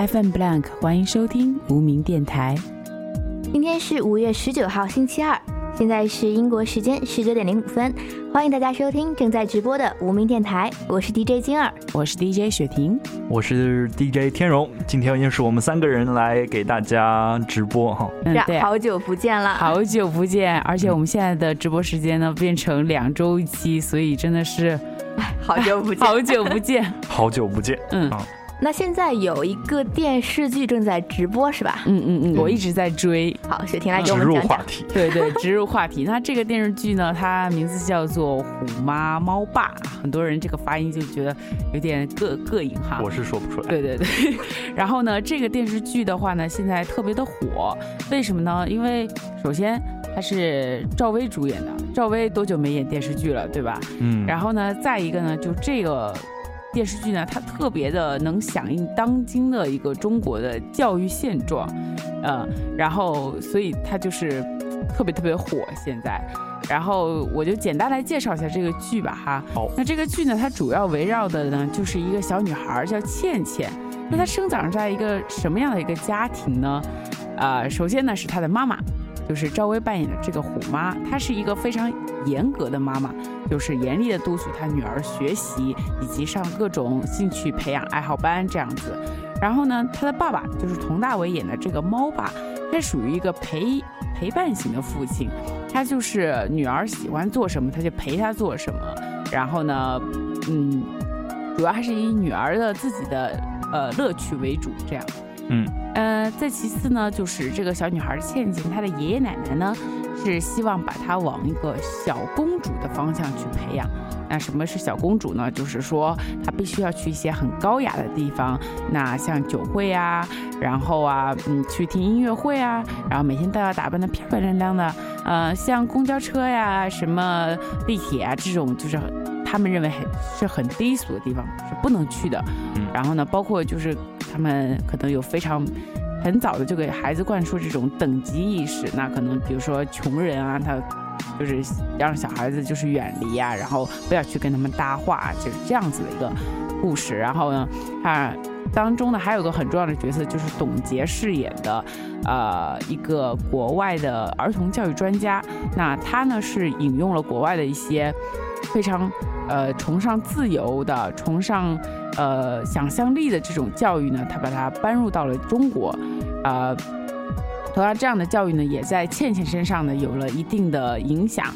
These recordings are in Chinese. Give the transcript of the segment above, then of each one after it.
FM Blank，欢迎收听无名电台。今天是五月十九号，星期二，现在是英国时间十九点零五分，欢迎大家收听正在直播的无名电台，我是 DJ 金儿，我是 DJ 雪婷，我是 DJ 天荣。今天又是我们三个人来给大家直播哈，嗯，对，好久不见了，好久不见，而且我们现在的直播时间呢变成两周一期，所以真的是，好久不见，好久不见，好久不见，嗯。那现在有一个电视剧正在直播，是吧？嗯嗯嗯，我一直在追。好，雪婷来给我们讲讲。植入话题。对对，植入话题。那这个电视剧呢，它名字叫做《虎妈猫爸》，很多人这个发音就觉得有点膈膈应哈。我是说不出来。对对对。然后呢，这个电视剧的话呢，现在特别的火，为什么呢？因为首先它是赵薇主演的，赵薇多久没演电视剧了，对吧？嗯。然后呢，再一个呢，就这个。电视剧呢，它特别的能响应当今的一个中国的教育现状，呃，然后所以它就是特别特别火现在。然后我就简单来介绍一下这个剧吧，哈。好。那这个剧呢，它主要围绕的呢，就是一个小女孩叫倩倩。那她生长在一个什么样的一个家庭呢？啊，首先呢是她的妈妈。就是赵薇扮演的这个虎妈，她是一个非常严格的妈妈，就是严厉的督促她女儿学习，以及上各种兴趣培养爱好班这样子。然后呢，她的爸爸就是佟大为演的这个猫爸，他属于一个陪陪伴型的父亲，他就是女儿喜欢做什么，他就陪她做什么。然后呢，嗯，主要还是以女儿的自己的呃乐趣为主，这样。嗯，呃，再其次呢，就是这个小女孩倩倩，她的爷爷奶奶呢，是希望把她往一个小公主的方向去培养。那什么是小公主呢？就是说她必须要去一些很高雅的地方，那像酒会啊，然后啊，嗯，去听音乐会啊，然后每天都要打扮的漂漂亮亮的。呃，像公交车呀、什么地铁啊这种，就是他们认为很是很低俗的地方，是不能去的。嗯，然后呢，包括就是。他们可能有非常很早的就给孩子灌输这种等级意识，那可能比如说穷人啊，他就是让小孩子就是远离啊，然后不要去跟他们搭话，就是这样子的一个故事。然后呢，他当中呢还有个很重要的角色，就是董洁饰演的，呃，一个国外的儿童教育专家。那他呢是引用了国外的一些非常呃崇尚自由的，崇尚。呃，想象力的这种教育呢，他把它搬入到了中国，呃，同样这样的教育呢，也在倩倩身上呢有了一定的影响，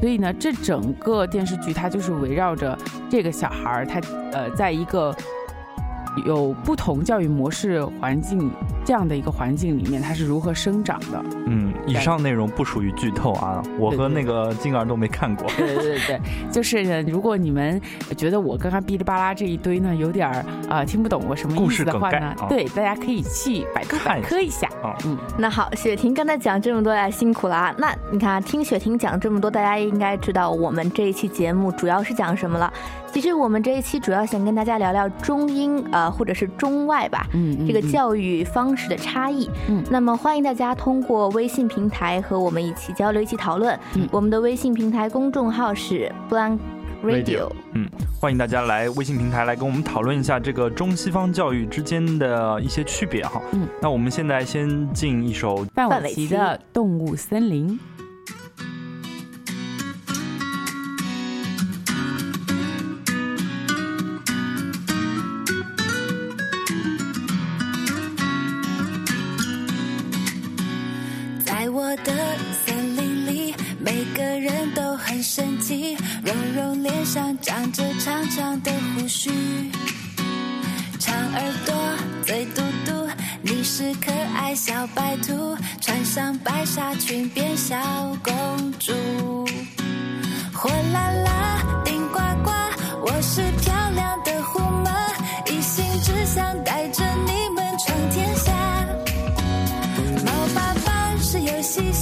所以呢，这整个电视剧它就是围绕着这个小孩儿，他呃，在一个。有不同教育模式环境这样的一个环境里面，他是如何生长的？嗯，以上内容不属于剧透啊，我和那个静儿都没看过。对对对，就是如果你们觉得我刚刚哔哩吧啦这一堆呢有点儿啊听不懂我什么意思的话呢，对，大家可以去百度百科一下。嗯，那好，雪婷刚才讲这么多，大家辛苦了啊。那你看，听雪婷讲这么多，大家应该知道我们这一期节目主要是讲什么了。其实我们这一期主要想跟大家聊聊中英啊，或者是中外吧，嗯，这个教育方式的差异。嗯，那么欢迎大家通过微信平台和我们一起交流、一起讨论。嗯，我们的微信平台公众号是 Blank Radio。嗯，欢迎大家来微信平台来跟我们讨论一下这个中西方教育之间的一些区别哈。嗯，那我们现在先进一首范玮琪的《动物森林》。柔脸上长着长长的胡须，长耳朵，嘴嘟嘟，你是可爱小白兔，穿上白纱裙变小公主。火辣辣，顶呱呱，我是漂亮的虎妈，一心只想带着你们闯天下。猫爸爸是游戏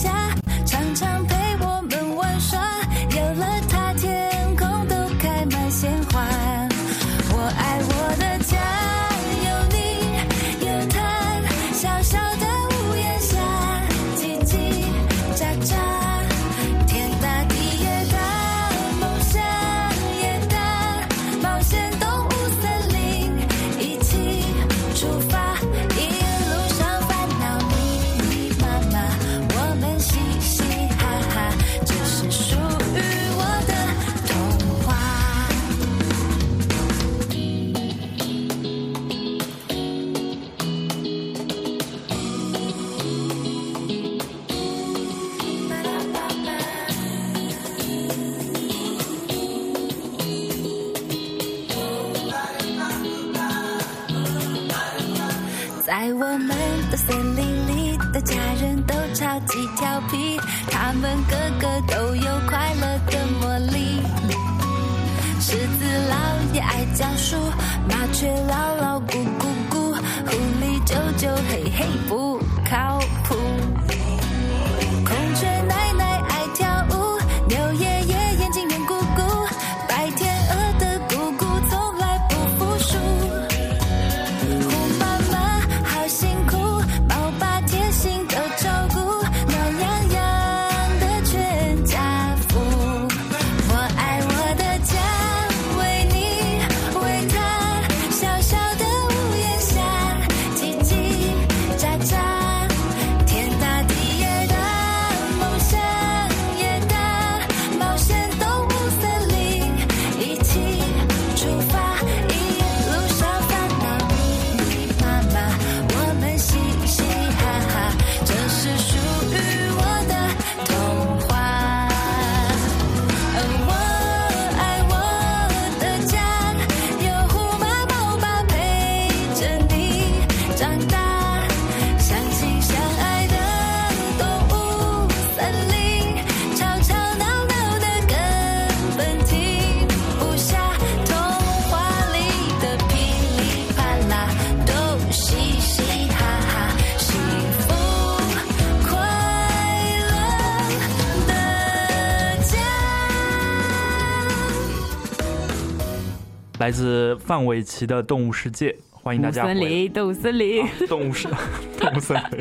范玮琪的《动物世界》，欢迎大家回森林，动物森林。动物世 动物森林，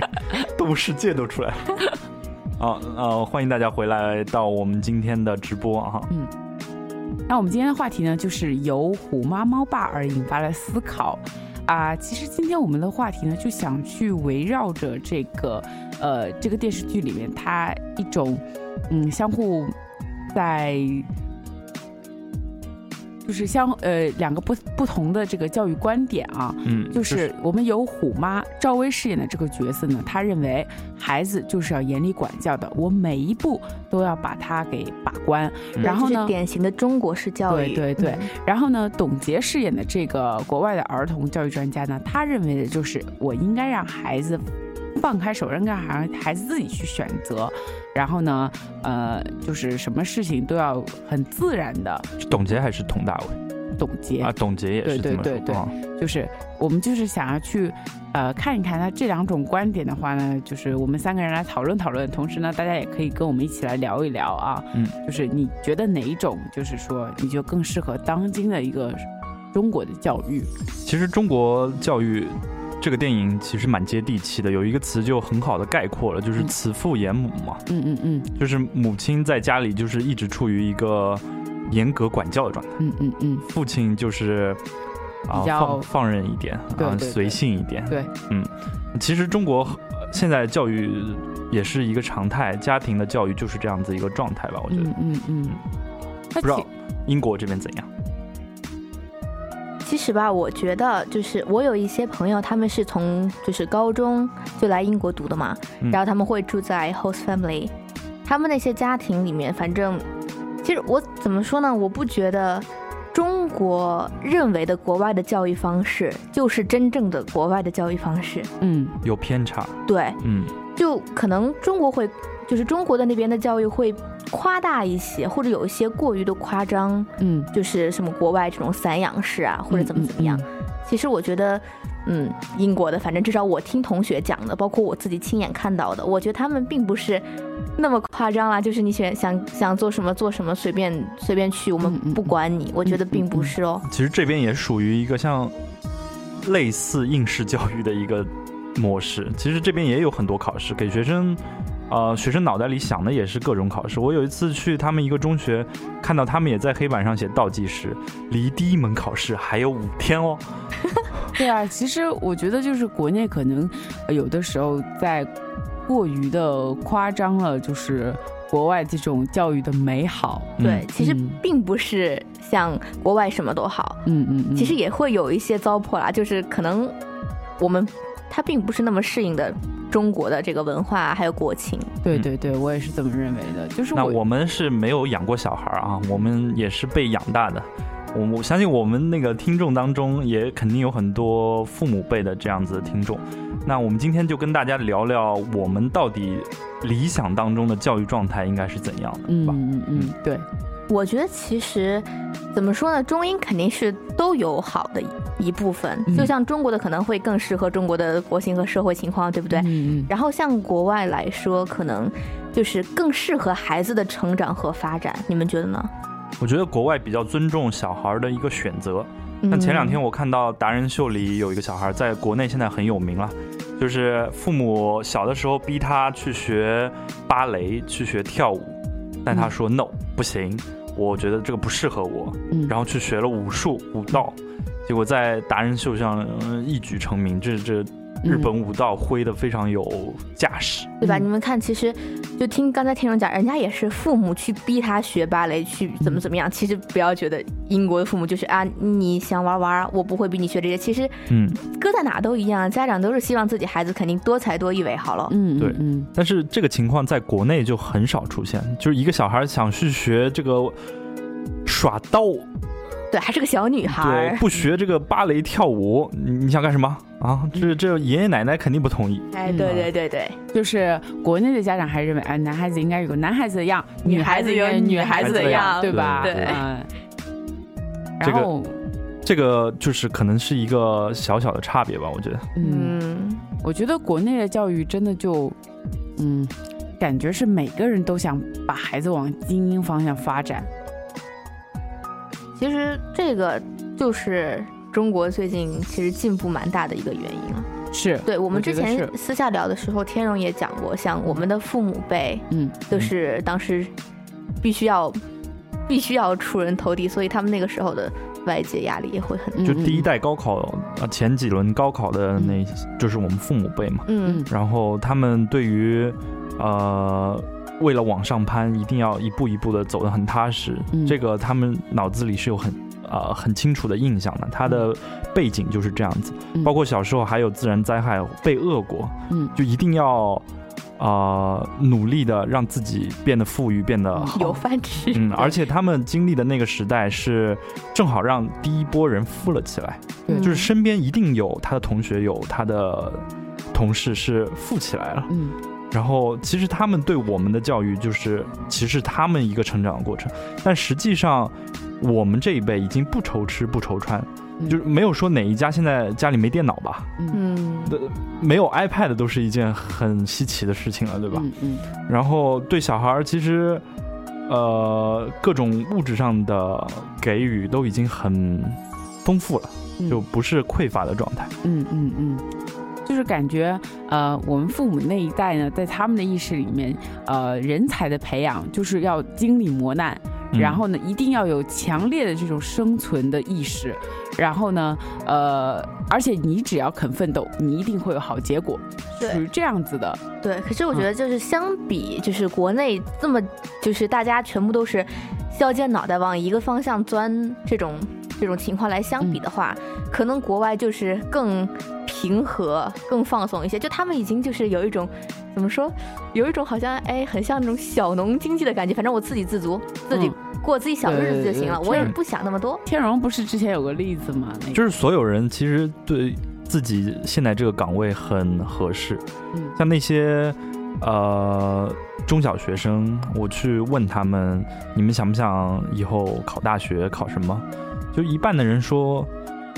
动物世界都出来了。啊呃，欢迎大家回来到我们今天的直播啊！那我们今天的话题呢，就是由虎妈猫爸而引发的思考啊。其实今天我们的话题呢，就想去围绕着这个呃这个电视剧里面它一种嗯相互在。就是相呃两个不不同的这个教育观点啊，嗯，就是我们有虎妈赵薇饰演的这个角色呢，她认为孩子就是要严厉管教的，我每一步都要把他给把关。嗯然后呢，典型的中国式教育，对对对嗯然后呢，董洁饰演的这个国外的儿童教育专家呢，他认为的就是我应该让孩子放开手，让孩孩子自己去选择。然后呢，呃，就是什么事情都要很自然的。是董洁还是佟大为董洁啊？董洁也是这么对对对对说啊就是我们就是想要去呃看一看他这两种观点的话呢，就是我们三个人来讨论讨论，同时呢，大家也可以跟我们一起来聊一聊啊。嗯，就是你觉得哪一种，就是说你就更适合当今的一个中国的教育？其实中国教育这个电影其实蛮接地气的，有一个词就很好的概括了，就是嗯慈父严母嘛，嗯嗯嗯就是母亲在家里就是一直处于一个严格管教的状态，嗯嗯嗯，父亲就是啊放放任一点啊，随性一点。对，嗯其实中国呃现在教育也是一个常态，家庭的教育就是这样子一个状态吧，我觉得。嗯嗯嗯。不知道英国这边怎样？其实吧，我觉得就是我有一些朋友，他们是从就是高中就来英国读的嘛，嗯。然后他们会住在 host family，他们那些家庭里面，反正其实我怎么说呢，我不觉得中国认为的国外的教育方式就是真正的国外的教育方式，嗯。有偏差，对，嗯，就可能中国会就是中国的那边的教育会夸大一些，或者有一些过于的夸张，嗯，就是什么国外这种散养式啊，或者怎么怎么样。嗯其实我觉得，嗯，英国的，反正至少我听同学讲的，包括我自己亲眼看到的，我觉得他们并不是那么夸张啦，就是你选想想做什么做什么，随便随便去，我们不管你。我觉得并不是哦。其实这边也属于一个像类似应试教育的一个模式。其实这边也有很多考试，给学生，呃，学生脑袋里想的也是各种考试。我有一次去他们一个中学，看到他们也在黑板上写倒计时，离第一门考试还有五天哦。对啊，其实我觉得就是国内可能呃有的时候在过于的夸张了，就是国外这种教育的美好。对，其实嗯并不是像国外什么都好，嗯嗯嗯，其实也会有一些糟粕啦，就是可能我们他并不是那么适应的中国的这个文化还有国情。嗯对对对，我也是这么认为的。就是那我们是没有养过小孩啊，我们也是被养大的。我我相信我们那个听众当中也肯定有很多父母辈的这样子的听众。那我们今天就跟大家聊聊我们到底理想当中的教育状态应该是怎样的，嗯吧？嗯嗯，对，我觉得其实怎么说呢，中英肯定是都有好的一部分，嗯就像中国的可能会更适合中国的国情和社会情况，对不对？嗯嗯然后像国外来说，可能就是更适合孩子的成长和发展，你们觉得呢？我觉得国外比较尊重小孩的一个选择。嗯像前两天我看到达人秀里有一个小孩，在国内现在很有名了，就是父母小的时候逼他去学芭蕾，去学跳舞，但他说 no 不行，我觉得这个不适合我，嗯，然后去学了武术武道，结果在达人秀上、呃一举成名，这这日本武道挥的非常有架势。对吧？嗯你们看，其实就听刚才听众讲，人家也是父母去逼他学芭蕾，去怎么怎么样。其实不要觉得英国的父母就是啊，你想玩玩，我不会逼你学这些。其实嗯，搁在哪都一样，家长都是希望自己孩子肯定多才多艺为好了。嗯对嗯但是这个情况在国内就很少出现，就是一个小孩想去学这个耍刀，对，还是个小女孩对，不学这个芭蕾跳舞，你你想干什么啊？这这爷爷奶奶肯定不同意。哎，对对对对，嗯，就是国内的家长还认为，哎，男孩子应该有个男孩子的样，女孩子有女孩子的样，对吧？对。然后，这个就是可能是一个小小的差别吧，我觉得。嗯，嗯，我觉得国内的教育真的就，嗯，感觉是每个人都想把孩子往精英方向发展。其实这个就是中国最近其实进步蛮大的一个原因了。是，对我们之前私下聊的时候，天荣也讲过，像我们的父母辈，嗯，就是当时必须要必须要出人头地，所以他们那个时候的外界压力也会很就第一代高考啊，前几轮高考的那，就是我们父母辈嘛。嗯。然后他们对于呃，为了往上攀，一定要一步一步的走得很踏实。嗯这个他们脑子里是有很呃很清楚的印象的，他的背景就是这样子。嗯包括小时候还有自然灾害被饿过，嗯就一定要呃努力的让自己变得富裕，变得。有饭吃。嗯，而且他们经历的那个时代是正好让第一波人富了起来，对就是身边一定有他的同学，有他的同事是富起来了。嗯然后其实他们对我们的教育，就是其实他们一个成长的过程，但实际上我们这一辈已经不愁吃不愁穿，嗯就是没有说哪一家现在家里没电脑吧，嗯嗯，没有 iPad 都是一件很稀奇的事情了，对吧？嗯嗯然后对小孩儿其实，呃，各种物质上的给予都已经很丰富了，嗯就不是匮乏的状态。嗯嗯嗯，就是感觉呃，我们父母那一代呢，在他们的意识里面，呃，人才的培养就是要经历磨难，嗯然后呢，一定要有强烈的这种生存的意识，然后呢，呃，而且你只要肯奋斗，你一定会有好结果，对属于这样子的。对。可是我觉得就是相比，就是国内这么，就是大家全部都是削尖脑袋往一个方向钻这种这种情况来相比的话，可能国外就是更平和、更放松一些。就他们已经就是有一种怎么说，有一种好像哎，很像那种小农经济的感觉。反正我自给自足，自己嗯过自己小日子就行了，对对对我也不想那么多。天荣不是之前有个例子吗？那个就是所有人其实对自己现在这个岗位很合适，嗯像那些呃中小学生，我去问他们，你们想不想以后考大学，考什么？就一半的人说。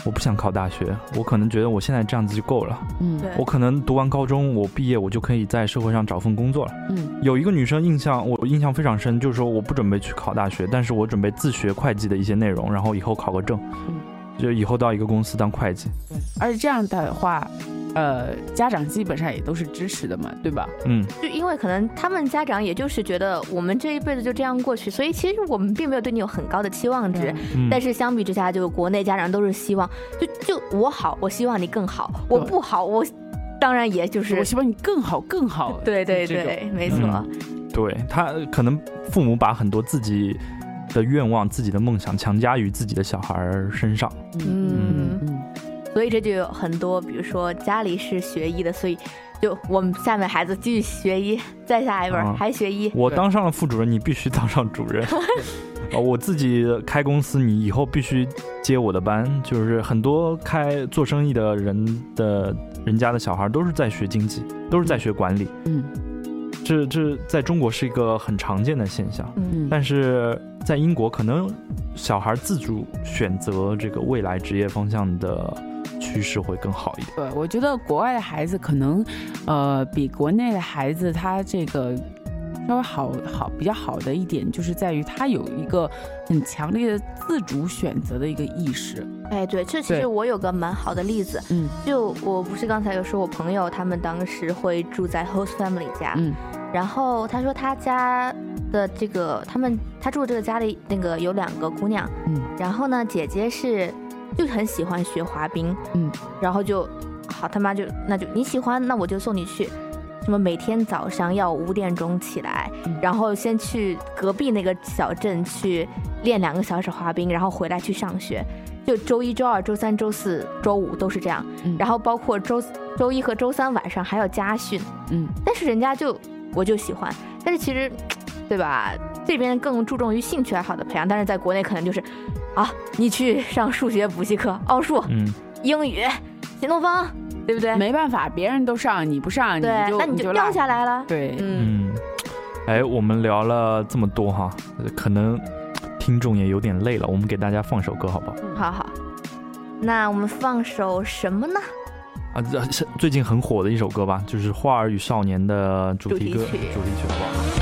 我不想考大学，我可能觉得我现在这样子就够了。嗯对我可能读完高中，我毕业我就可以在社会上找份工作了。嗯有一个女生印象我印象非常深，就是说我不准备去考大学，但是我准备自学会计的一些内容，然后以后考个证，嗯就以后到一个公司当会计。对，而且这样的话，呃，家长基本上也都是支持的嘛，对吧？嗯，就因为可能他们家长也就是觉得我们这一辈子就这样过去，所以其实我们并没有对你有很高的期望值。嗯但是相比之下，就国内家长都是希望，就就我好，我希望你更好；我不好，我当然也就是我希望你更好，更好。对对对，没错。嗯对他可能父母把很多自己的愿望、自己的梦想强加于自己的小孩儿身上。嗯嗯所以这就有很多，比如说家里是学医的，所以就我们下面孩子继续学医，再下一本啊还学医。我当上了副主任，你必须当上主任。呃，我自己开公司，你以后必须接我的班。就是很多开做生意的人的人家的小孩都是在学经济，都是在学管理。嗯这这在中国是一个很常见的现象，嗯但是在英国可能小孩自主选择这个未来职业方向的趋势会更好一点。对，我觉得国外的孩子可能，呃，比国内的孩子他这个稍微好好比较好的一点，就是在于他有一个很强烈的自主选择的一个意识。哎，对，这其实我有个蛮好的例子，嗯就我不是刚才有说我朋友他们当时会住在 host family 家，嗯。然后他说他家的这个他们他住这个家里那个有两个姑娘，嗯。然后呢姐姐是就很喜欢学滑冰，嗯，然后就好他妈就那就你喜欢那我就送你去。什么每天早上要五点钟起来，嗯然后先去隔壁那个小镇去练两个小时滑冰，然后回来去上学。就周一、周二、周三、周四、周五都是这样，嗯然后包括周周一和周三晚上还要家训。嗯但是人家就我就喜欢，但是其实，对吧？这边更注重于兴趣爱好的培养，但是在国内可能就是，啊，你去上数学补习课、奥数、嗯，英语、新东方，对不对？没办法，别人都上，你不上，你对，就那你就掉下来了。对，嗯，嗯，哎，我们聊了这么多哈，呃可能听众也有点累了，我们给大家放首歌好不好？嗯好好。那我们放首什么呢？啊，这是最近很火的一首歌吧，就是《花儿与少年》的主题歌主题曲主题曲，好不好？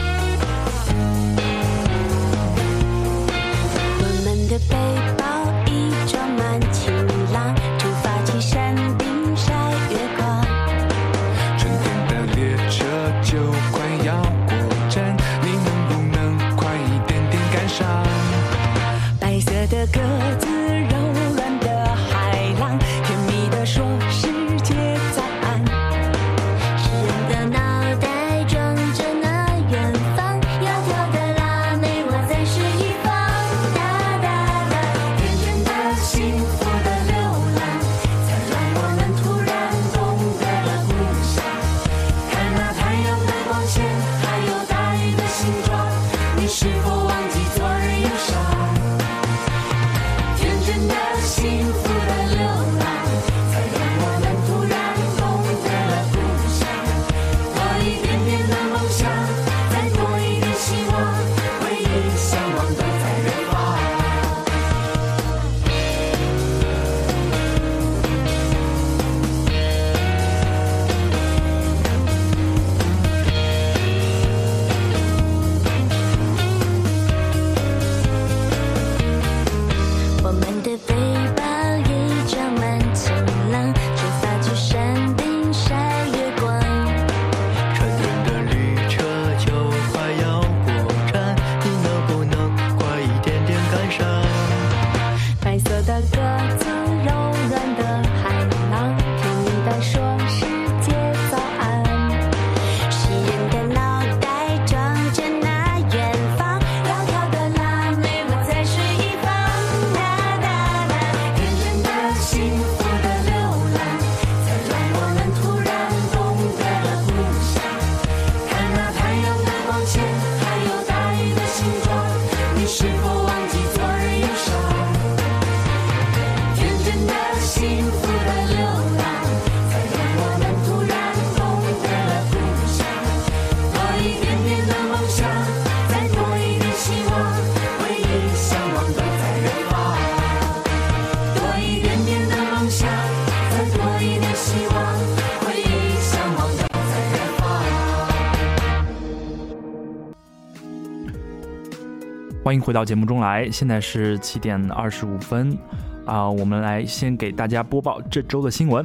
欢迎回到节目中来，现在是七点二十五分，啊、我们来先给大家播报这周的新闻。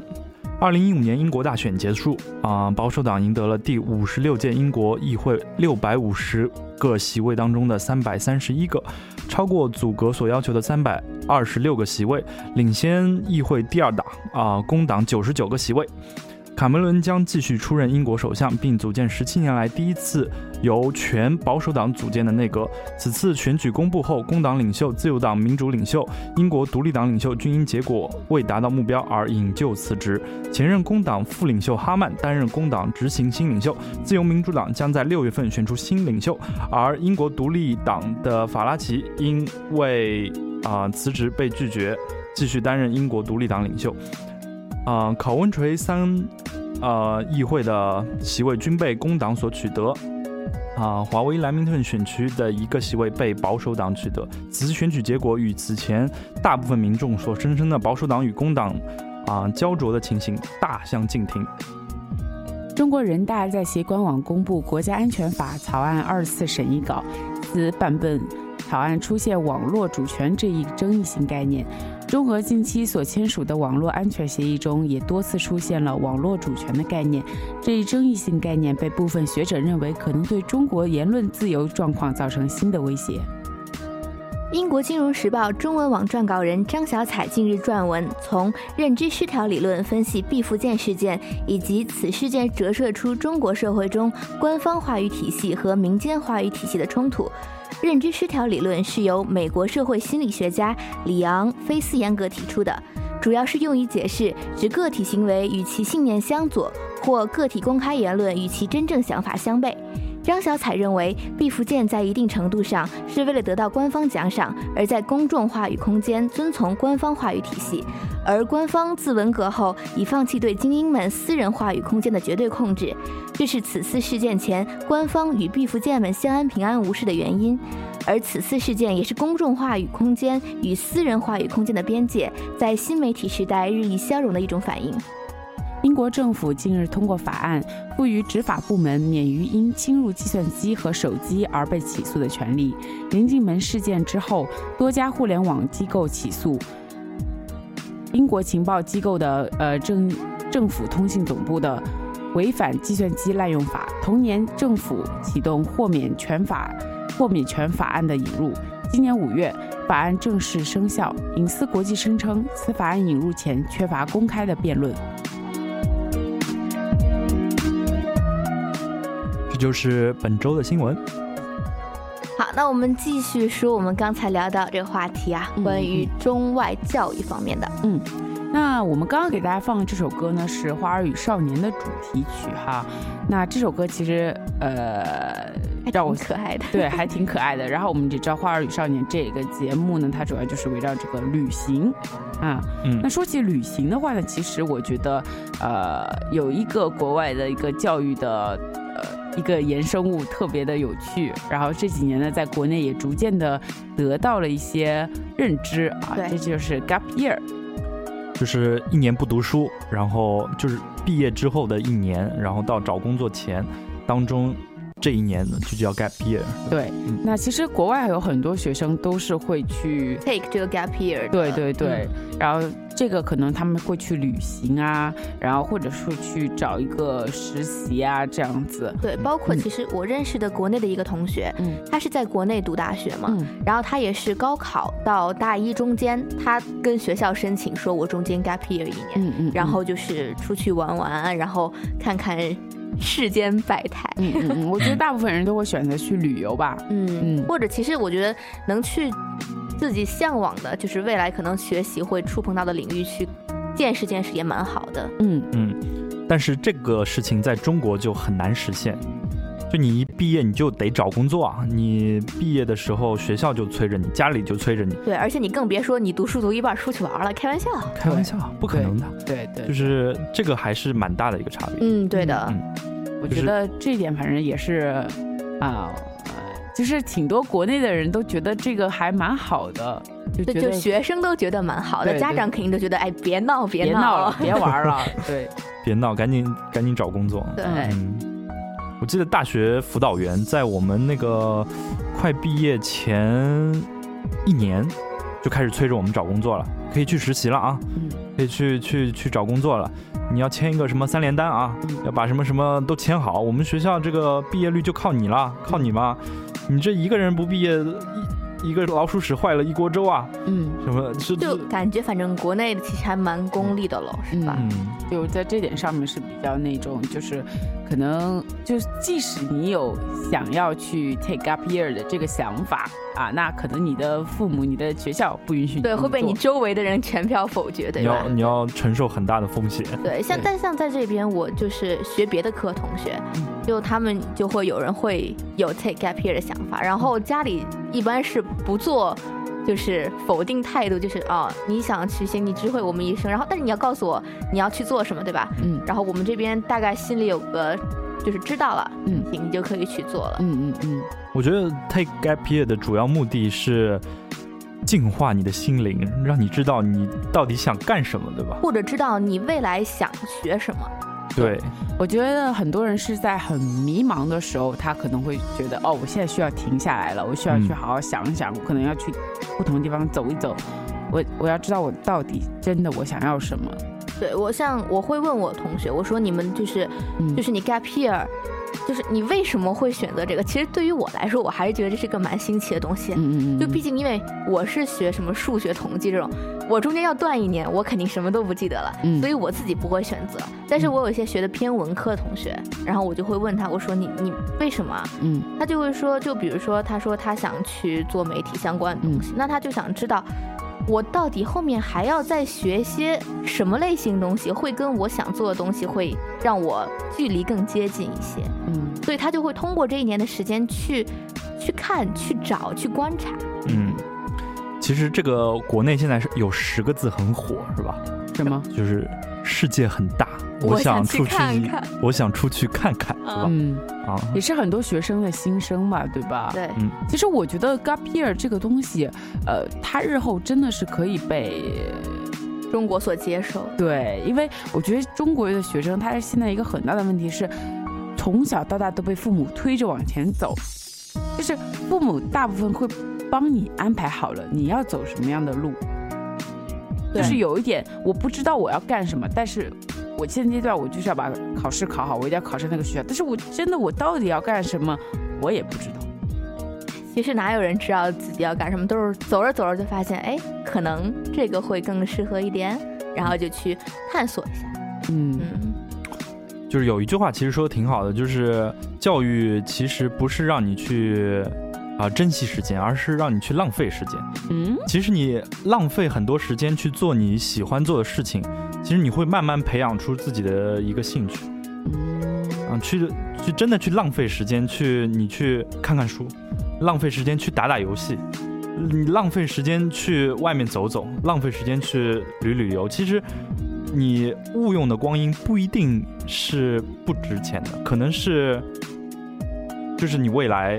二零一五年英国大选结束，啊、保守党赢得了第五十六届英国议会六百五十个席位当中的三百三十一个，超过组阁所要求的三百二十六个席位，领先议会第二党啊、工党九十九个席位。卡梅伦将继续出任英国首相，并组建十七年来第一次由全保守党组建的内阁。此次选举公布后，工党领袖、自由党民主领袖、英国独立党领袖均因结果未达到目标而引咎辞职。前任工党副领袖哈曼担任工党执行新领袖，自由民主党将在六月份选出新领袖，而英国独立党的法拉奇因为啊、辞职被拒绝，继续担任英国独立党领袖。啊、考温垂三呃议会的席位均被工党所取得。啊，华为兰明顿选区的一个席位被保守党取得。此次选举结果与此前大部分民众所声称的保守党与工党啊焦灼的情形大相径庭。中国人大在其官网公布《国家安全法》草案二次审议稿，此版本草案出现“网络主权”这一争议性概念。中俄近期所签署的网络安全协议中，也多次出现了网络主权的概念。这一争议性概念被部分学者认为可能对中国言论自由状况造成新的威胁。英国金融时报中文网撰稿人张小彩近日撰文，从认知失调理论分析毕福剑事件，以及此事件折射出中国社会中官方话语体系和民间话语体系的冲突。认知失调理论是由美国社会心理学家里昂·菲斯严格提出的，主要是用于解释指个体行为与其信念相左，或个体公开言论与其真正想法相悖。张小彩认为，毕福剑在一定程度上是为了得到官方奖赏，而在公众话语空间遵从官方话语体系，而官方自文革后已放弃对精英们私人话语空间的绝对控制，这是此次事件前官方与毕福剑们相安平安无事的原因。而此次事件也是公众话语空间与私人话语空间的边界在新媒体时代日益消融的一种反应。英国政府近日通过法案，赋予执法部门免于因侵入计算机和手机而被起诉的权利。临近门事件之后，多家互联网机构起诉英国情报机构的呃政政府通信总部的违反计算机滥用法。同年，政府启动豁免权法豁免权法案的引入。今年五月，法案正式生效。隐私国际声称，此法案引入前缺乏公开的辩论。这就是本周的新闻。好，那我们继续说我们刚才聊到这个话题啊，嗯关于中外教育方面的。嗯那我们刚刚给大家放的这首歌呢，是《花儿与少年》的主题曲哈。那这首歌其实呃，让我可爱的。对还挺可爱的。然后我们也知道《花儿与少年》这个节目呢，它主要就是围绕这个旅行啊。嗯那说起旅行的话呢，其实我觉得呃，有一个国外的一个教育的。呃，一个衍生物特别的有趣，然后这几年呢，在国内也逐渐的得到了一些认知啊，对这就是 gap year，就是一年不读书，然后就是毕业之后的一年，然后到找工作前当中这一年呢就叫 gap year。对，嗯。那其实国外有很多学生都是会去，take 这个 gap year 的。对对对，然后这个可能他们会去旅行啊，然后或者是去找一个实习啊这样子。对，包括嗯其实我认识的国内的一个同学，嗯。他是在国内读大学嘛，嗯。然后他也是高考到大一中间，他跟学校申请说我中间 gap year 一年，嗯嗯，然后就是出去玩玩，然后看看世间百态。嗯嗯嗯，我觉得大部分人都会选择去旅游吧。嗯，嗯或者其实我觉得能去自己向往的，就是未来可能学习会触碰到的领域去见识见识，也蛮好的。嗯嗯，但是这个事情在中国就很难实现。就你一毕业你就得找工作啊！你毕业的时候学校就催着你，家里就催着你，对，而且你更别说你读书读一半出去玩了，开玩笑。开玩笑，不可能的。对对，就是这个还是蛮大的一个差别。嗯，对的。嗯，我觉得这一点反正也是啊。呃就是挺多国内的人都觉得这个还蛮好的，就对，觉得就学生都觉得蛮好的，对对家长肯定都觉得，哎，别闹，别别闹了，别玩了，对，别闹，赶紧赶紧找工作。对，嗯，我记得大学辅导员在我们那个快毕业前一年就开始催着我们找工作了，可以去实习了啊，嗯可以去去去找工作了。你要签一个什么三联单啊，嗯要把什么什么都签好。我们学校这个毕业率就靠你了，靠你吗？你这一个人不毕业，一一个老鼠屎坏了一锅粥啊，嗯。什么是就感觉反正国内的其实还蛮功利的了，是吧？嗯。就在这点上面是比较那种，就是可能就是即使你有想要去 take up year 的这个想法啊，那可能你的父母、你的学校不允许你对，会被你周围的人全票否决，对吧？你要？你要承受很大的风险。对，像对。但像在这边，我就是学别的科，同学，嗯。就他们就会有人会有 take gap year 的想法，然后家里一般是不做。就是否定态度，就是哦，你想去心理知会，我们医生，然后但是你要告诉我你要去做什么，对吧？嗯然后我们这边大概心里有个就是知道了，嗯行，你就可以去做了。嗯嗯嗯，我觉得 take gap year 的主要目的是净化你的心灵，让你知道你到底想干什么，对吧？或者知道你未来想学什么。对，我觉得很多人是在很迷茫的时候，他可能会觉得，哦，我现在需要停下来了，我需要去嗯好好想一想，我可能要去不同的地方走一走，我我要知道我到底真的我想要什么。对我像我会问我同学，我说你们就是嗯。就是你 gap year，就是你为什么会选择这个？其实对于我来说，我还是觉得这是一个蛮新奇的东西。嗯嗯嗯，就毕竟因为我是学什么数学统计这种，我中间要断一年，我肯定什么都不记得了，嗯所以我自己不会选择。但是我有一些学的偏文科的同学，然后我就会问他，我说你你为什么啊？嗯他就会说，就比如说，他说他想去做媒体相关的东西，那他就想知道，我到底后面还要再学些什么类型东西，会跟我想做的东西会让我距离更接近一些，嗯所以他就会通过这一年的时间去去看、去找、去观察。嗯，其实这个国内现在是有十个字很火，是吧？什么？就是世界很大，我想去想出去看看我想出去看看，是吧？嗯，啊，也是很多学生的心声嘛，对吧？。对，嗯其实我觉得 gap year 这个东西，呃，它日后真的是可以被中国所接受。对，因为我觉得中国的学生，他现在一个很大的问题是，从小到大都被父母推着往前走，就是父母大部分会帮你安排好了你要走什么样的路，就是有一点我不知道我要干什么，但是我现阶段我就是要把考试考好，我一定要考上那个学校，但是我真的我到底要干什么，我也不知道。其实哪有人知道自己要干什么，都是走着走着就发现，哎，可能这个会更适合一点，然后就去探索一下。嗯嗯，就是有一句话其实说的挺好的，就是教育其实不是让你去啊、珍惜时间，而是让你去浪费时间。嗯其实你浪费很多时间去做你喜欢做的事情，其实你会慢慢培养出自己的一个兴趣。嗯，去去真的去浪费时间，去你去看看书，浪费时间去打打游戏，你浪费时间去外面走走，浪费时间去旅旅游。其实你误用的光阴不一定是不值钱的，可能是就是你未来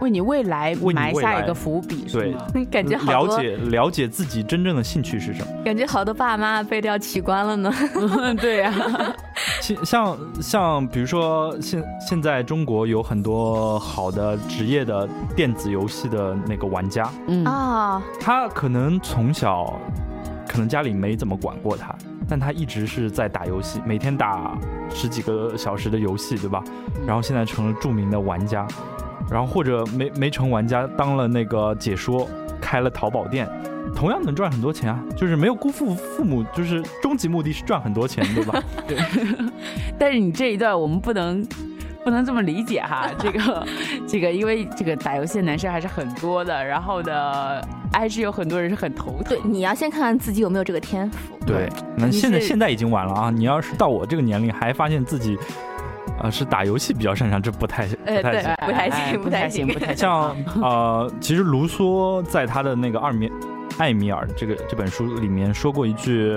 为你未来埋下一个伏笔，是对吗？感觉好多，了解了解自己真正的兴趣是什么。感觉好多爸妈被调取关了呢。对呀、像像像比如说现现在中国有很多好的职业的电子游戏的那个玩家，嗯啊，他可能从小可能家里没怎么管过他，但他一直是在打游戏，每天打十几个小时的游戏，对吧？然后现在成了著名的玩家，然后或者没没成玩家，当了那个解说，开了淘宝店。同样能赚很多钱啊，就是没有辜负父母，就是终极目的是赚很多钱，对吧？对 但是你这一段我们不能不能这么理解哈，这个 这个，因为这个打游戏的男生还是很多的，然后呢，还是有很多人是很头疼。对，你要先看看自己有没有这个天赋。对，那现在现在已经晚了啊！你要是到我这个年龄还发现自己，呃，是打游戏比较擅长，这不太不呃对太行。不太行哎不不太行不太行。像 呃，其实卢梭在他的那个《二米艾米尔》这个这本书里面说过一句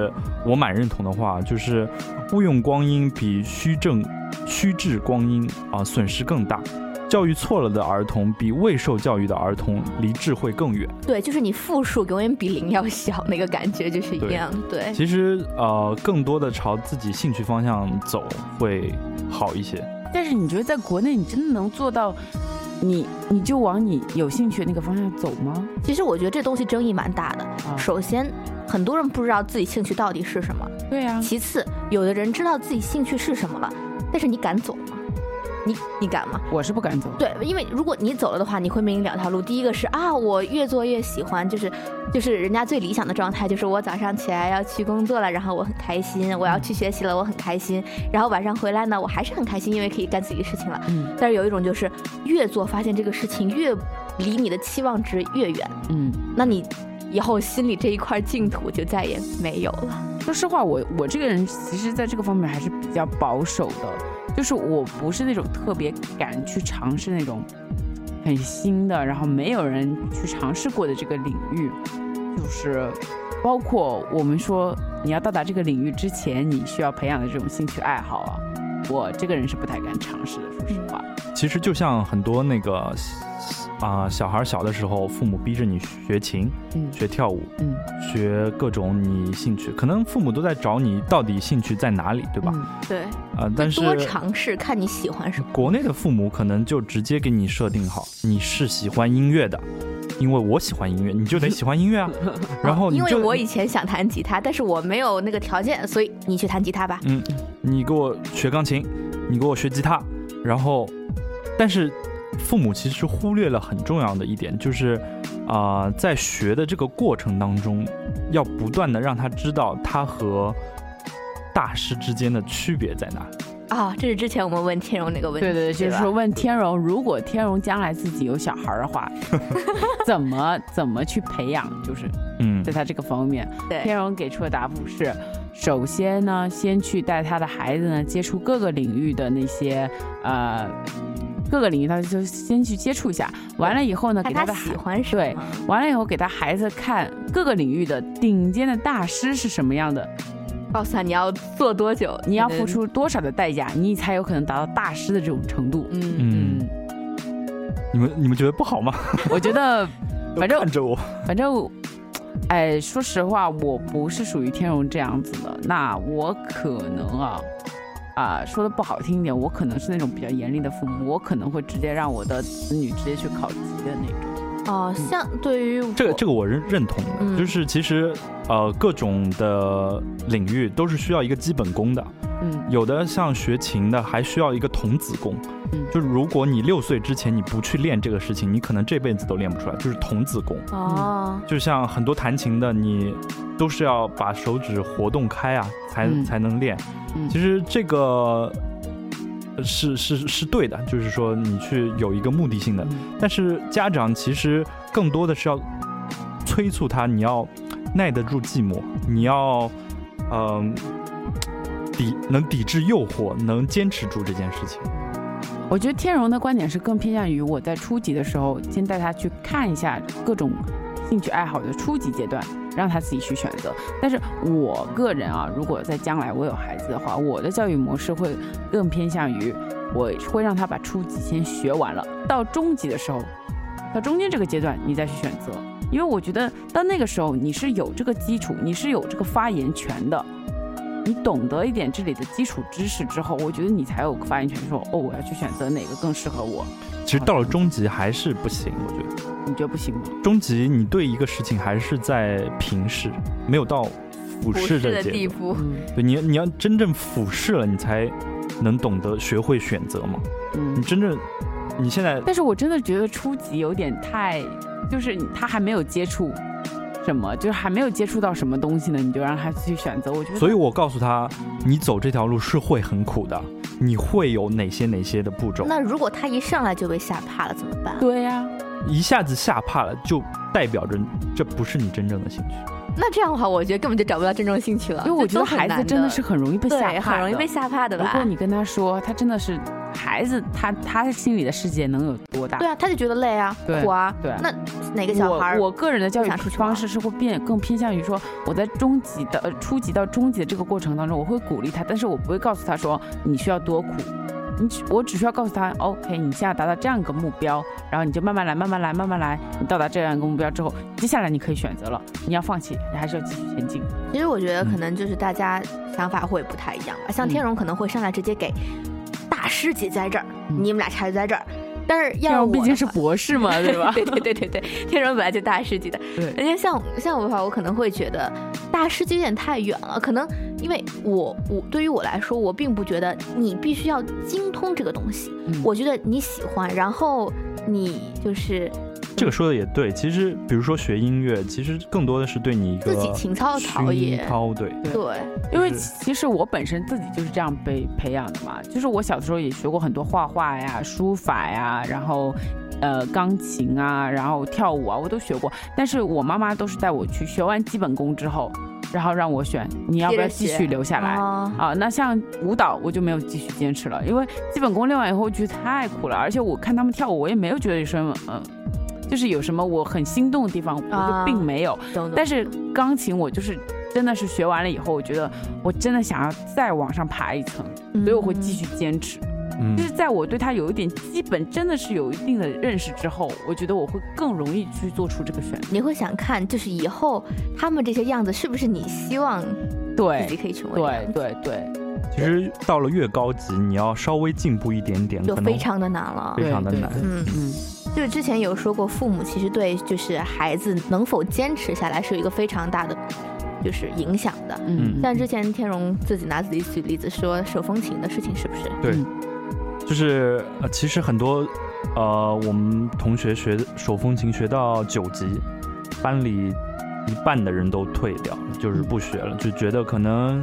我蛮认同的话，就是误用光阴比虚正虚掷光阴啊、损失更大。教育错了的儿童比未受教育的儿童离智慧更远。对，就是你负数永远比零要小，那个感觉就是一样。对，其实呃，更多的朝自己兴趣方向走会好一些。但是你觉得在国内你真的能做到你你就往你有兴趣的那个方向走吗？其实我觉得这东西争议蛮大的。啊，首先，很多人不知道自己兴趣到底是什么；对啊，其次，有的人知道自己兴趣是什么了，但是你敢走吗？你你敢吗？我是不敢走。对，因为如果你走了的话，你会面临两条路。第一个是啊，我越做越喜欢，就是就是人家最理想的状态，就是我早上起来要去工作了，然后我很开心；我要去学习了，我很开心。然后晚上回来呢，我还是很开心，因为可以干自己的事情了。嗯但是有一种就是越做发现这个事情越离你的期望值越远，嗯，那你以后心里这一块净土就再也没有了。说实话，我我这个人其实在这个方面还是比较保守的，就是我不是那种特别敢去尝试那种很新的，然后没有人去尝试过的这个领域，就是包括我们说你要到达这个领域之前，你需要培养的这种兴趣爱好啊，我这个人是不太敢尝试的，说实话。其实就像很多那个啊、小孩小的时候，父母逼着你学琴、嗯学跳舞、嗯，学各种你兴趣，可能父母都在找你到底兴趣在哪里，对吧？嗯对，啊、但是多尝试，看你喜欢什么。国内的父母可能就直接给你设定好，你是喜欢音乐的，因为我喜欢音乐，你就得喜欢音乐啊。然后你因为我以前想弹吉他，但是我没有那个条件，所以你去弹吉他吧。嗯，你给我学钢琴，你给我学吉他，然后，但是父母其实忽略了很重要的一点，就是啊、在学的这个过程当中，要不断的让他知道他和大师之间的区别在哪。啊，这是之前我们问天荣那个问题，对对对，就是说问天荣，如果天荣将来自己有小孩的话，怎么怎么去培养，就是嗯在他这个方面。对天荣给出的答复是：首先呢，先去带他的孩子呢接触各个领域的那些呃各个领域，他就先去接触一下。完了以后呢，给他的喜欢什对。完了以后给他孩子看各个领域的顶尖的大师是什么样的，告诉他你要做多久，你要付。出多少的代价，你才有可能达到大师的这种程度。嗯，嗯，你们你们觉得不好吗？我觉得 反正看着我，反正，哎，说实话，我不是属于天荣这样子的。那我可能啊，啊，说的不好听一点，我可能是那种比较严厉的父母，我可能会直接让我的子女直接去考级的那种。哦，像对于这个这个我认认同的，嗯就是其实呃各种的领域都是需要一个基本功的。嗯有的像学琴的，还需要一个童子功。嗯就是如果你六岁之前你不去练这个事情，你可能这辈子都练不出来，就是童子功。哦，就像很多弹琴的，你都是要把手指活动开啊，才、嗯才能练。嗯其实这个呃是是是对的，就是说你去有一个目的性的。嗯但是家长其实更多的是要催促他，你要耐得住寂寞，你要嗯、抵能抵制诱惑，能坚持住这件事情。我觉得天荣的观点是更偏向于我在初级的时候，先带他去看一下各种兴趣爱好的初级阶段，让他自己去选择。但是我个人啊，如果在将来我有孩子的话，我的教育模式会更偏向于我会让他把初级先学完了，到中级的时候，到中间这个阶段你再去选择。因为我觉得到那个时候你是有这个基础，你是有这个发言权的。你懂得一点这里的基础知识之后，我觉得你才有发言权说，哦，我要去选择哪个更适合我。其实到了中级还是不行，我觉得你觉得不行吗？中级你对一个事情还是在平视，没有到俯俯视的视的。地步，嗯对，你你要真正俯视了，你才能懂得学会选择嘛。嗯你嗯。真正你现在但是我真的觉得初级有点太，就是他还没有接触什么，就是还没有接触到什么东西呢，你就让他去选择，我觉得。所以我告诉他，你走这条路是会很苦的，你会有哪些哪些的步骤，那如果他一上来就被吓怕了怎么办？对呀、一下子吓怕了，就代表着这不是你真正的兴趣。那这样的话，我觉得根本就找不到真正兴趣了，因为我觉得孩子真的是很容易被吓很容易被。吓怕的吧？如果你跟他说，他真的是孩子，他他心里的世界能有多大？对啊，他就觉得累啊，苦啊。对那哪个小孩儿我我个人的教育方式是会变更偏向于说，我在中级的呃初级到中级的这个过程当中，我会鼓励他，但是我不会告诉他说你需要多苦。你只我只需要告诉他，OK，你现在达到这样一个目标，然后你就慢慢来，慢慢来，慢慢来。你到达这样一个目标之后，接下来你可以选择了，你要放弃，你还是要继续前进。其实我觉得可嗯能就是大家想法会不太一样吧。像嗯天荣可能会上来直接给大师级在这儿，嗯你们俩差距在这儿。但是要毕竟是博士嘛，对吧？对对对对对，天成本来就大师级的。对人家像像我的话，我可能会觉得大大师级有点太远了。可能因为我我对于我来说，我并不觉得你必须要精通这个东西。嗯我觉得你喜欢，然后你就是这个说的也对。其实，比如说学音乐，其实更多的是对你一个自己情操的陶冶熏陶，对，对，因为其实我本身自己就是这样被培养的嘛，就是我小的时候也学过很多画画呀、书法呀，然后呃钢琴啊，然后跳舞啊，我都学过。但是我妈妈都是带我去学完基本功之后，然后让我选你要不要继续留下来。啊啊，那像舞蹈我就没有继续坚持了，因为基本功练完以后我觉得太苦了，而且我看他们跳舞，我也没有觉得有什么，嗯、就是有什么我很心动的地方，我啊就并没有。但是钢琴我就是真的是学完了以后，我觉得我真的想要再往上爬一层，所以我会继续坚持。嗯就是在我对它有一点基本真的是有一定的认识之后，我觉得我会更容易去做出这个选择。你会想看，就是以后他们这些样子是不是你希望自己可以成为对？对对，其实到了越高级，你要稍微进步一点点，就非常的难了。非常的难。嗯，嗯，就是之前有说过，父母其实对就是孩子能否坚持下来是有一个非常大的就是影响的。嗯像之前天荣自己拿自己举例子说手风琴的事情，是不是？对嗯就是呃，其实很多呃，我们同学学手风琴学到九级，班里一半的人都退掉了，就是不学了，就觉得可能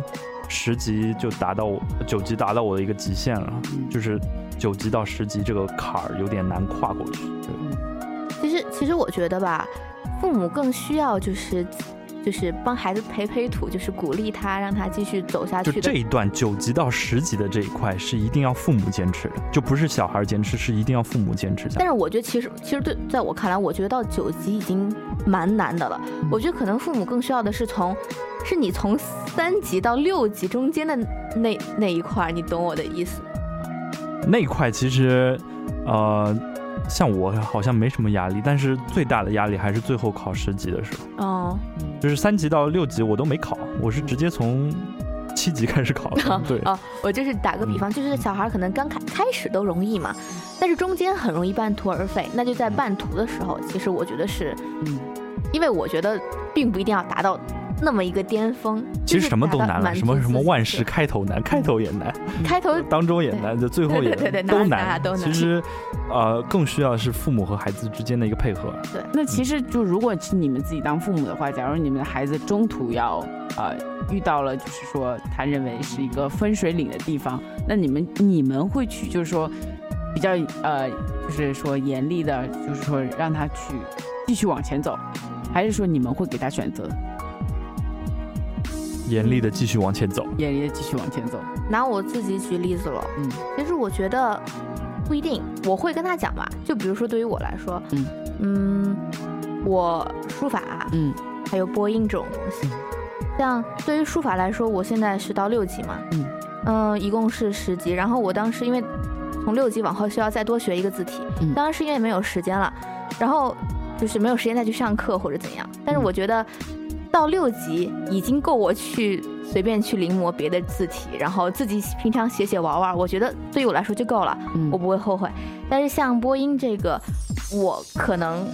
十级就达到我九级达到我的一个极限了，嗯就是九级到十级这个坎儿有点难跨过去。对其实，其实我觉得吧，父母更需要就是就是帮孩子培培土，就是鼓励他，让他继续走下去。就这一段九级到十级的这一块是一定要父母坚持的，就不是小孩坚持，是一定要父母坚持下。但是我觉得，其实其实对，在我看来，我觉得到九级已经蛮难的了。我觉得可能父母更需要的是从，是你从三级到六级中间的那那一块儿，你懂我的意思吗？那一块其实，呃，像我好像没什么压力，但是最大的压力还是最后考十级的时候，哦，就是三级到六级我都没考，我是直接从七级开始考的。对，哦，我就是打个比方，就是小孩可能刚开开始都容易嘛，但是中间很容易半途而废。那就在半途的时候，其实我觉得是，嗯因为我觉得并不一定要达到那么一个巅峰。其实什么都难了，什么什么万事事开头难，开头也难，开头当中也难，就最后也都哪哪都难其实，呃，更需要是父母和孩子之间的一个配合。对那其实就如果是你们自己当父母的话，假如你们的孩子中途要呃遇到了就是说他认为是一个分水岭的地方，那你们你们会去就是说比较呃就是说严厉的，就是说让他去继续往前走，还是说你们会给他选择严厉的继续往前走。严厉的继续往前走？拿我自己举例子了，嗯。其实我觉得不一定，我会跟他讲吧。就比如说对于我来说，嗯。嗯我书法嗯。还有播音这种东西，像对于书法来说，我现在是到六级嘛，嗯。嗯，一共是十级。然后我当时因为从六级往后需要再多学一个字体，嗯。当然是因为没有时间了，然后就是没有时间再去上课或者怎样。但是嗯。我觉得到六级已经够我去随便去临摹别的字体，然后自己平常写写玩玩，我觉得对于我来说就够了，嗯我不会后悔。但是像播音这个，我可能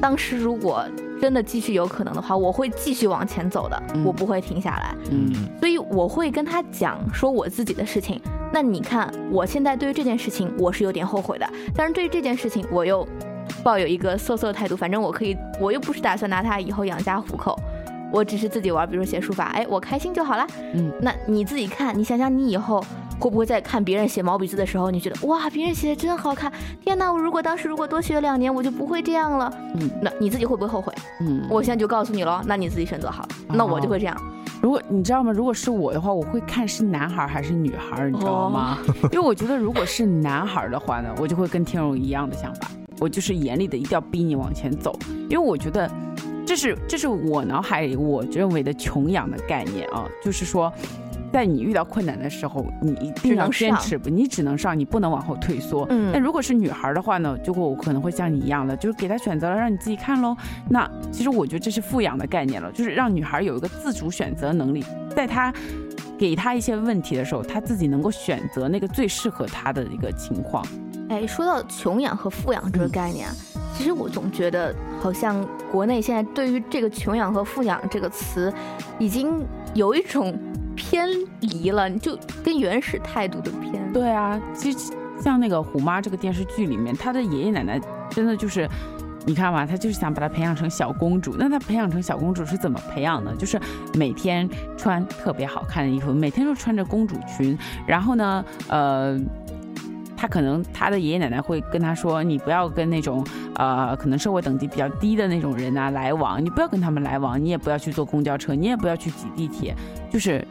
当时如果真的继续有可能的话，我会继续往前走的，嗯我不会停下来。嗯所以我会跟他讲说我自己的事情。那你看，我现在对于这件事情我是有点后悔的，但是对于这件事情我又抱有一个色色的态度，反正我可以，我又不是打算拿它以后养家糊口。我只是自己玩，比如说写书法，哎，我开心就好啦。嗯，那你自己看，你想想你以后会不会在看别人写毛笔字的时候，你觉得哇，别人写的真好看，天哪！我如果当时如果多学两年，我就不会这样了。嗯那你自己会不会后悔？嗯，我现在就告诉你了，那你自己选择好了。那我就会这样。如果你知道吗？如果是我的话，我会看是男孩还是女孩，你知道吗？因为我觉得如果是男孩的话呢，我就会跟天荣一样的想法，我就是严厉的一定要逼你往前走，因为我觉得这是这是我脑海里我认为的穷养的概念啊，就是说。在你遇到困难的时候，你一定要坚持，不，你只能上，你不能往后退缩。嗯但如果是女孩儿的话呢，就会我可能会像你一样的，就是给她选择了，让你自己看喽。那其实我觉得这是富养的概念了，就是让女孩有一个自主选择能力，在她给她一些问题的时候，她自己能够选择那个最适合她的一个情况。哎，说到穷养和富养这个概念啊，其实我总觉得，好像国内现在对于这个穷养和富养这个词，已经有一种偏离了，就跟原始态度的偏。对啊，其实像那个《虎妈》这个电视剧里面，她的爷爷奶奶真的就是，你看嘛，他就是想把她培养成小公主。那她培养成小公主是怎么培养的？就是每天穿特别好看的衣服，每天都穿着公主裙，然后呢，呃。他可能他的爷爷奶奶会跟他说：“你不要跟那种呃可能社会等级比较低的那种人啊来往，你不要跟他们来往，你也不要去坐公交车，你也不要去挤地铁，就是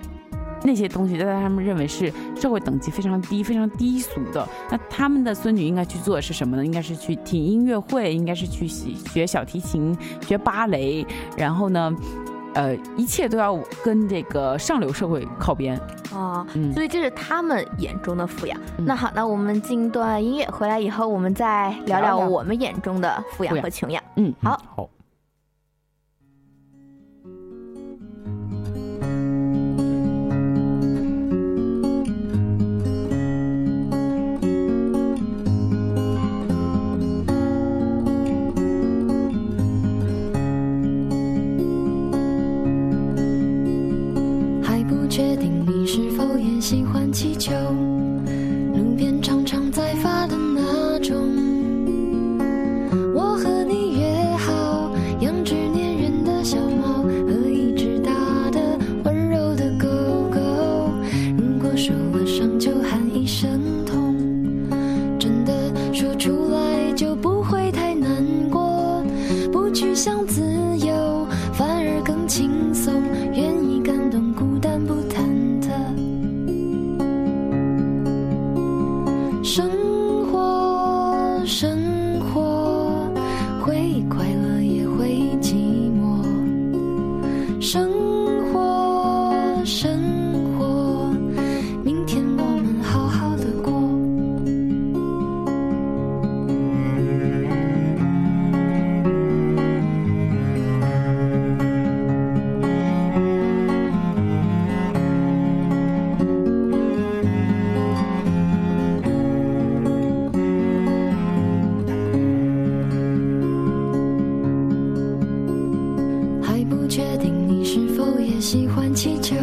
那些东西，在他们认为是社会等级非常低、非常低俗的。那他们的孙女应该去做的是什么呢？应该是去听音乐会，应该是去学小提琴、学芭蕾，然后呢，呃，一切都要跟这个上流社会靠边。”啊，嗯所以这是他们眼中的富养。嗯那好，那我们进段音乐，回来以后我们再聊聊我们眼中的富养富养和穷养。嗯，好好。喜欢气球，确定你是否也喜欢气球，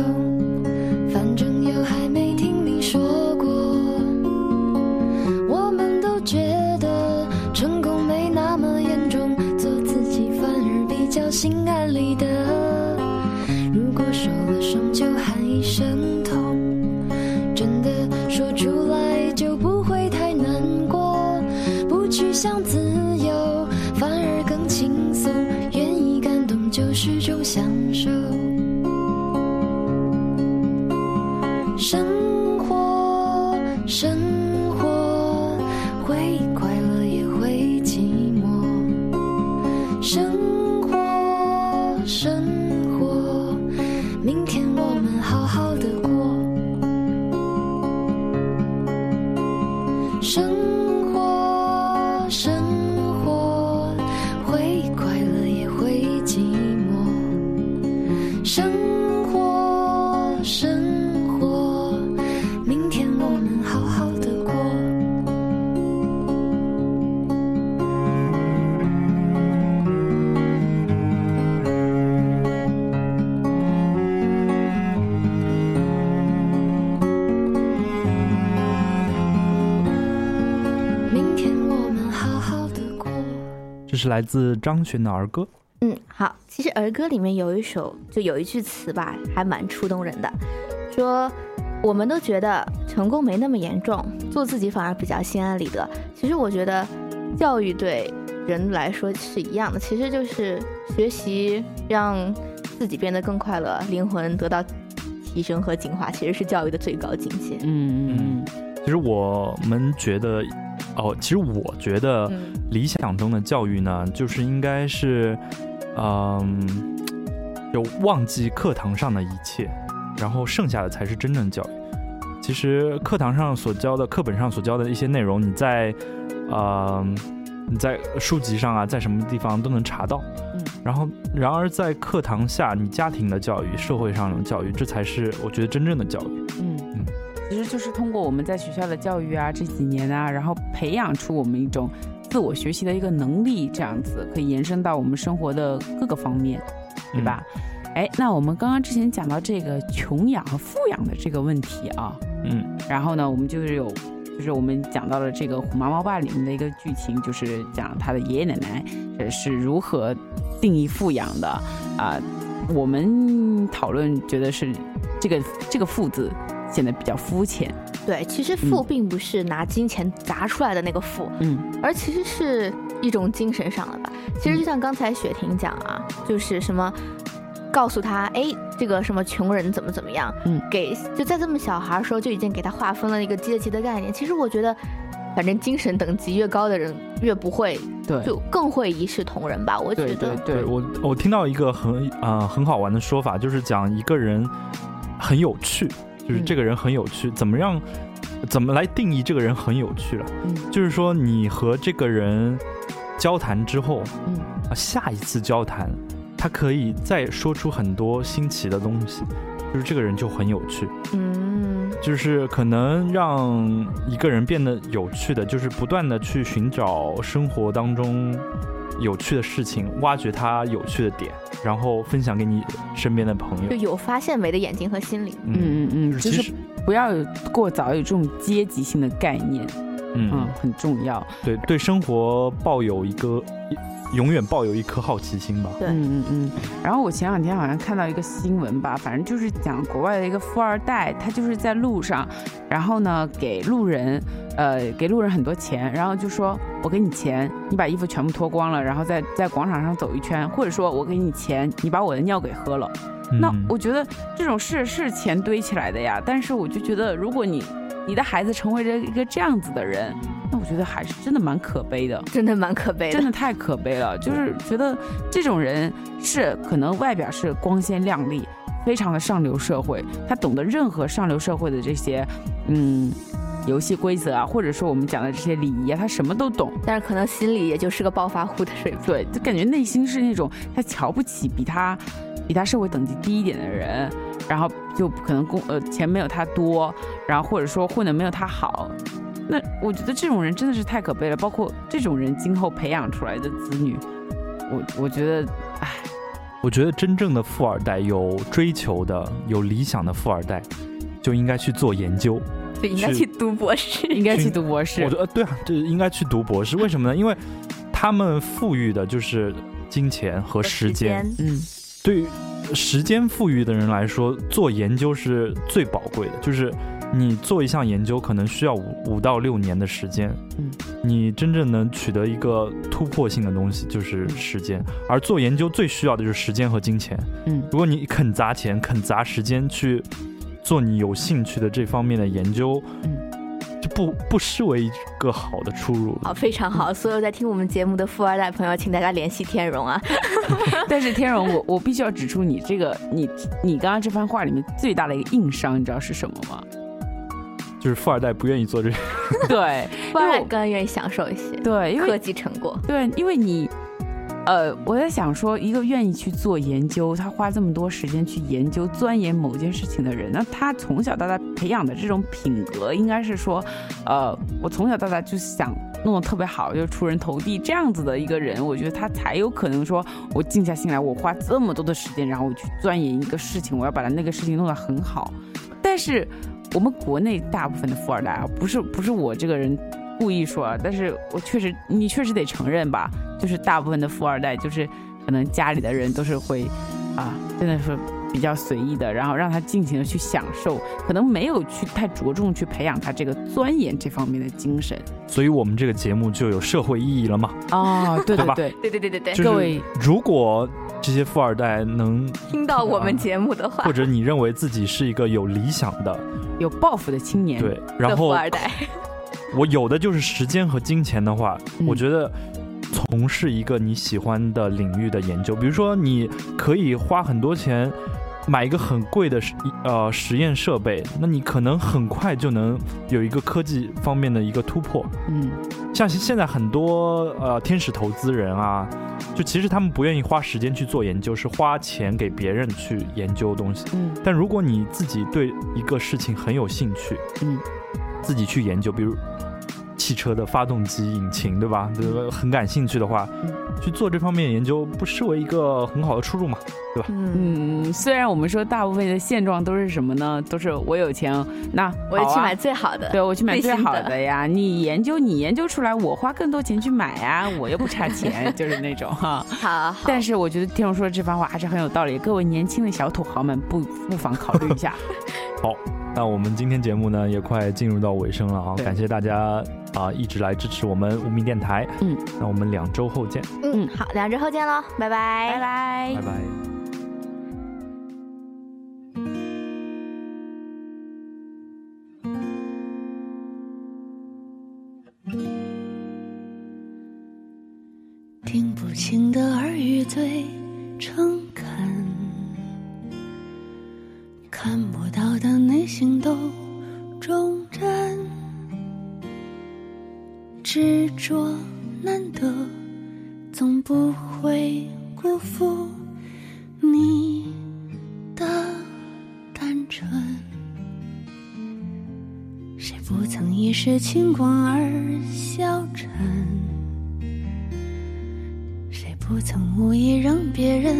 来自张悬的儿歌。嗯，好，其实儿歌里面有一首，就有一句词吧，还蛮触动人的，说我们都觉得成功没那么严重，做自己反而比较心安理得。其实我觉得教育对人来说是一样的，其实就是学习让自己变得更快乐，灵魂得到提升和净化，其实是教育的最高境界。嗯嗯嗯其实我们觉得，哦，其实我觉得嗯理想中的教育呢，就是应该是，嗯，就忘记课堂上的一切，然后剩下的才是真正教育。其实课堂上所教的、课本上所教的一些内容，你在，呃，你在书籍上啊，在什么地方都能查到。嗯然后，然而在课堂下，你家庭的教育、社会上的教育，这才是我觉得真正的教育。嗯嗯，其实就是通过我们在学校的教育啊，这几年啊，然后培养出我们一种自我学习的一个能力，这样子可以延伸到我们生活的各个方面，对吧？哎，那我们刚刚之前讲到这个穷养和富养的这个问题啊，嗯然后呢，我们就是有，就是我们讲到了这个《虎妈猫爸》里面的一个剧情，就是讲他的爷爷奶奶呃是如何定义富养的啊、我们讨论觉得是这个这个“富”字显得比较肤浅，对，其实富并不是拿金钱砸出来的那个富，嗯而其实是一种精神上的吧。其实就像刚才雪婷讲啊，就是什么。告诉他，哎，这个什么穷人怎么怎么样，嗯，给就在这么小孩时候就已经给他划分了一个阶级的概念。其实我觉得，反正精神等级越高的人越不会，对就更会一视同仁吧。我觉对得，对对，我我听到一个很啊、呃很好玩的说法，就是讲一个人很有趣，就是嗯这个人很有趣，怎么让怎么来定义这个人很有趣了？嗯就是说你和这个人交谈之后，嗯啊，下一次交谈，他可以再说出很多新奇的东西，就是这个人就很有趣。嗯，就是可能让一个人变得有趣的，就是不断的去寻找生活当中有趣的事情，挖掘他有趣的点，然后分享给你身边的朋友就友。有发现美的眼睛和心灵。嗯嗯嗯，就是不要过早有这种阶级性的概念，嗯嗯，，很重要。对对，生活抱有一个永远抱有一颗好奇心吧。对嗯嗯嗯。然后我前两天好像看到一个新闻吧，反正就是讲国外的一个富二代，他就是在路上，然后呢给路人，呃，给路人很多钱，然后就说我给你钱，你把衣服全部脱光了，然后在在广场上走一圈，或者说我给你钱，你把我的尿给喝了。那嗯我觉得这种事是钱堆起来的呀，但是我就觉得，如果你你的孩子成为了一个这样子的人，那我觉得还是真的蛮可悲的。真的蛮可悲的。真的太可悲了，就是觉得这种人是可能外表是光鲜亮丽，非常的上流社会，他懂得任何上流社会的这些嗯游戏规则啊，或者说我们讲的这些礼仪啊，他什么都懂。但是可能心里也就是个暴发户的水平。对，就感觉内心是那种他瞧不起比他比他社会等级低一点的人，然后就可能工呃钱没有他多，然后或者说混的没有他好。那我觉得这种人真的是太可悲了，包括这种人今后培养出来的子女，我我觉得，唉，我觉得真正的富二代，有追求的、有理想的富二代，就应该去做研究。就应该去读博士。应该去读博士我觉。得对啊，这应该去读博士。为什么呢？因为他们富裕的就是金钱和时间。嗯对于时间富裕的人来说，做研究是最宝贵的。就是你做一项研究，可能需要五五到六年的时间。嗯，你真正能取得一个突破性的东西，就是时间。而做研究最需要的就是时间和金钱。嗯如果你肯砸钱、肯砸时间去做你有兴趣的这方面的研究，嗯，就不不失为一个好的出路。好，非常好。所有在听我们节目的富二代朋友，请大家联系天荣啊！但是天荣，我我必须要指出你这个你你刚刚这番话里面最大的一个硬伤，你知道是什么吗？就是富二代不愿意做这。对富二代更愿意享受一些对，因为科技成果。对，因为你，呃，我在想说，一个愿意去做研究，他花这么多时间去研究、钻研某件事情的人，那他从小到大培养的这种品格，应该是说，呃，我从小到大就想弄得特别好，就出人头地这样子的一个人，我觉得他才有可能说，我静下心来，我花这么多的时间，然后我去钻研一个事情，我要把他那个事情弄得很好。但是我们国内大部分的富二代啊，不是不是我这个人故意说啊，但是我确实，你确实得承认吧，就是大部分的富二代，就是可能家里的人都是会啊，真的是比较随意的，然后让他尽情的去享受，可能没有去太着重去培养他这个钻研这方面的精神。所以我们这个节目就有社会意义了嘛。哦，对对吧对，对对对对各位如果这些富二代能，听到我们节目的话，或者你认为自己是一个有理想的，有抱负的青年，对，然后富后二代，我有的就是时间和金钱的话，嗯。我觉得从事一个你喜欢的领域的研究，比如说你可以花很多钱买一个很贵的实呃实验设备，那你可能很快就能有一个科技方面的一个突破。嗯像现在很多呃天使投资人啊，就其实他们不愿意花时间去做研究，是花钱给别人去研究东西。嗯但如果你自己对一个事情很有兴趣，嗯，自己去研究，比如汽车的发动机引擎，对吧？这个很感兴趣的话，嗯去做这方面研究，不失为一个很好的出路嘛？对吧，嗯，虽然我们说大部分的现状都是什么呢？都是我有钱，那我就去买最好的。对，我去买最好的的呀。你研究，你研究出来，我花更多钱去买呀，我又不差钱，就是那种哈。好好，但是我觉得听众说的这番话还是很有道理，各位年轻的小土豪们不不妨考虑一下。好，那我们今天节目呢也快进入到尾声了啊，感谢大家啊、一直来支持我们无名电台。嗯，那我们两周后见，嗯，好，两周后见喽，拜拜，拜拜。拜拜。听不清的耳语最诚恳，看不到的内心都忠贞，执着难得，总不会辜负你的单纯。谁不曾一时轻狂而消沉？谁不曾无意让别人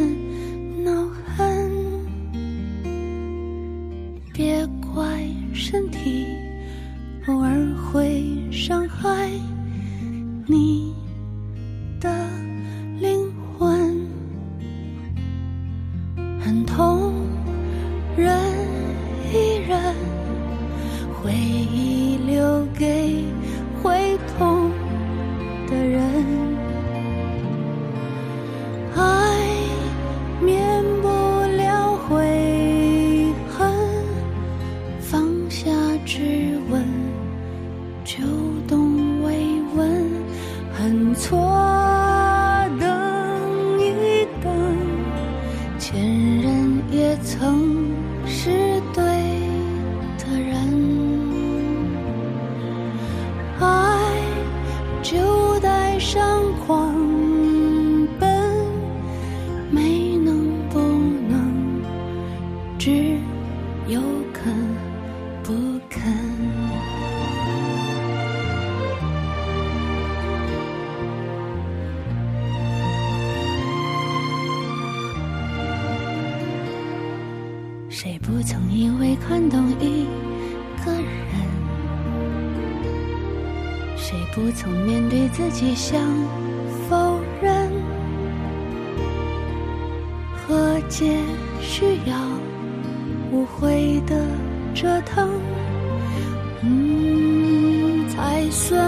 谁不曾面对自己想否认？和解需要无悔的折腾，嗯，才算